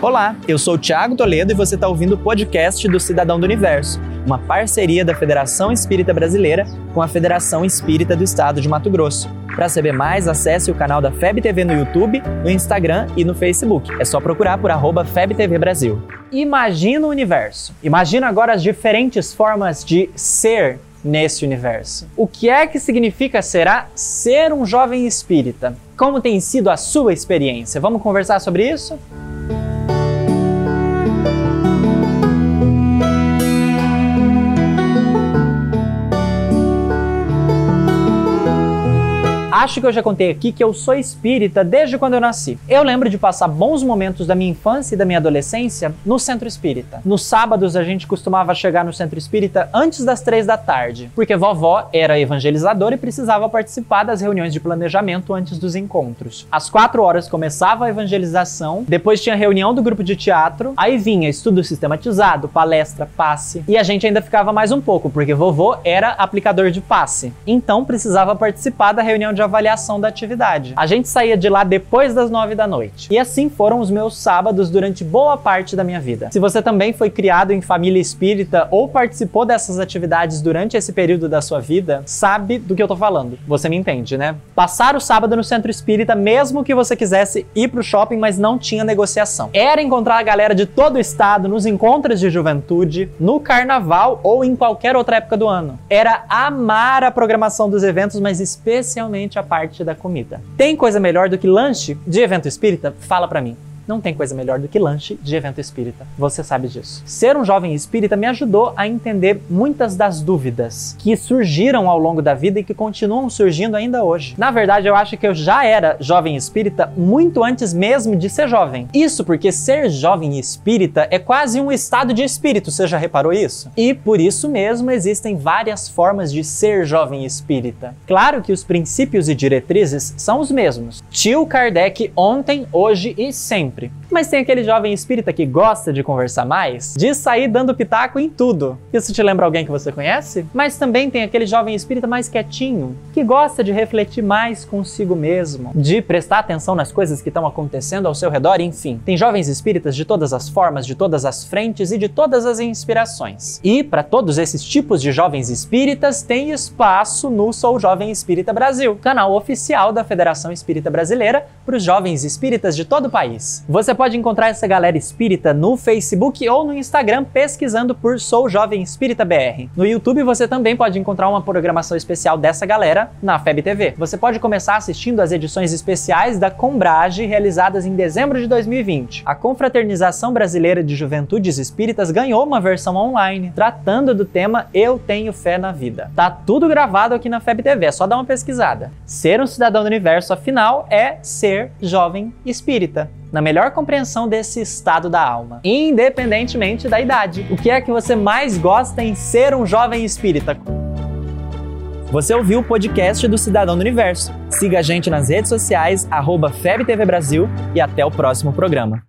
Olá, eu sou o Thiago Toledo e você está ouvindo o podcast do Cidadão do Universo, uma parceria da Federação Espírita Brasileira com a Federação Espírita do Estado de Mato Grosso. Para saber mais, acesse o canal da FEB TV no YouTube, no Instagram e no Facebook. É só procurar por arroba FebTV Brasil. Imagina o universo. Imagina agora as diferentes formas de ser nesse universo. O que é que significa será ser um jovem espírita? Como tem sido a sua experiência? Vamos conversar sobre isso? Acho que eu já contei aqui que eu sou espírita desde quando eu nasci. Eu lembro de passar bons momentos da minha infância e da minha adolescência no centro espírita. Nos sábados a gente costumava chegar no centro espírita antes das três da tarde, porque vovó era evangelizadora e precisava participar das reuniões de planejamento antes dos encontros. Às quatro horas começava a evangelização, depois tinha reunião do grupo de teatro, aí vinha estudo sistematizado, palestra, passe, e a gente ainda ficava mais um pouco, porque vovô era aplicador de passe. Então precisava participar da reunião de avaliação da atividade. A gente saía de lá depois das nove da noite. E assim foram os meus sábados durante boa parte da minha vida. Se você também foi criado em família espírita ou participou dessas atividades durante esse período da sua vida, sabe do que eu tô falando. Você me entende, né? Passar o sábado no centro espírita, mesmo que você quisesse ir pro shopping, mas não tinha negociação. Era encontrar a galera de todo o estado nos encontros de juventude, no carnaval ou em qualquer outra época do ano. Era amar a programação dos eventos, mas especialmente a parte da comida. Tem coisa melhor do que lanche de evento espírita? Fala para mim. Não tem coisa melhor do que lanche de evento espírita. Você sabe disso. Ser um jovem espírita me ajudou a entender muitas das dúvidas que surgiram ao longo da vida e que continuam surgindo ainda hoje. Na verdade, eu acho que eu já era jovem espírita muito antes mesmo de ser jovem. Isso porque ser jovem espírita é quase um estado de espírito, você já reparou isso? E por isso mesmo existem várias formas de ser jovem espírita. Claro que os princípios e diretrizes são os mesmos. Tio Kardec ontem, hoje e sempre sempre. Mas tem aquele jovem espírita que gosta de conversar mais, de sair dando pitaco em tudo. Isso te lembra alguém que você conhece? Mas também tem aquele jovem espírita mais quietinho, que gosta de refletir mais consigo mesmo, de prestar atenção nas coisas que estão acontecendo ao seu redor, enfim. Tem jovens espíritas de todas as formas, de todas as frentes e de todas as inspirações. E para todos esses tipos de jovens espíritas tem espaço no Sou Jovem Espírita Brasil, canal oficial da Federação Espírita Brasileira para os jovens espíritas de todo o país. Você pode encontrar essa galera espírita no Facebook ou no Instagram pesquisando por Sou Jovem Espírita BR. No YouTube você também pode encontrar uma programação especial dessa galera na FEB TV. Você pode começar assistindo as edições especiais da Combrage realizadas em dezembro de 2020. A Confraternização Brasileira de Juventudes Espíritas ganhou uma versão online tratando do tema Eu Tenho Fé na Vida. Tá tudo gravado aqui na FEB TV, é só dar uma pesquisada. Ser um cidadão do universo, afinal, é ser jovem espírita na melhor compreensão desse estado da alma, independentemente da idade. O que é que você mais gosta em ser um jovem espírita? Você ouviu o podcast do Cidadão do Universo. Siga a gente nas redes sociais, arroba FebTV Brasil e até o próximo programa.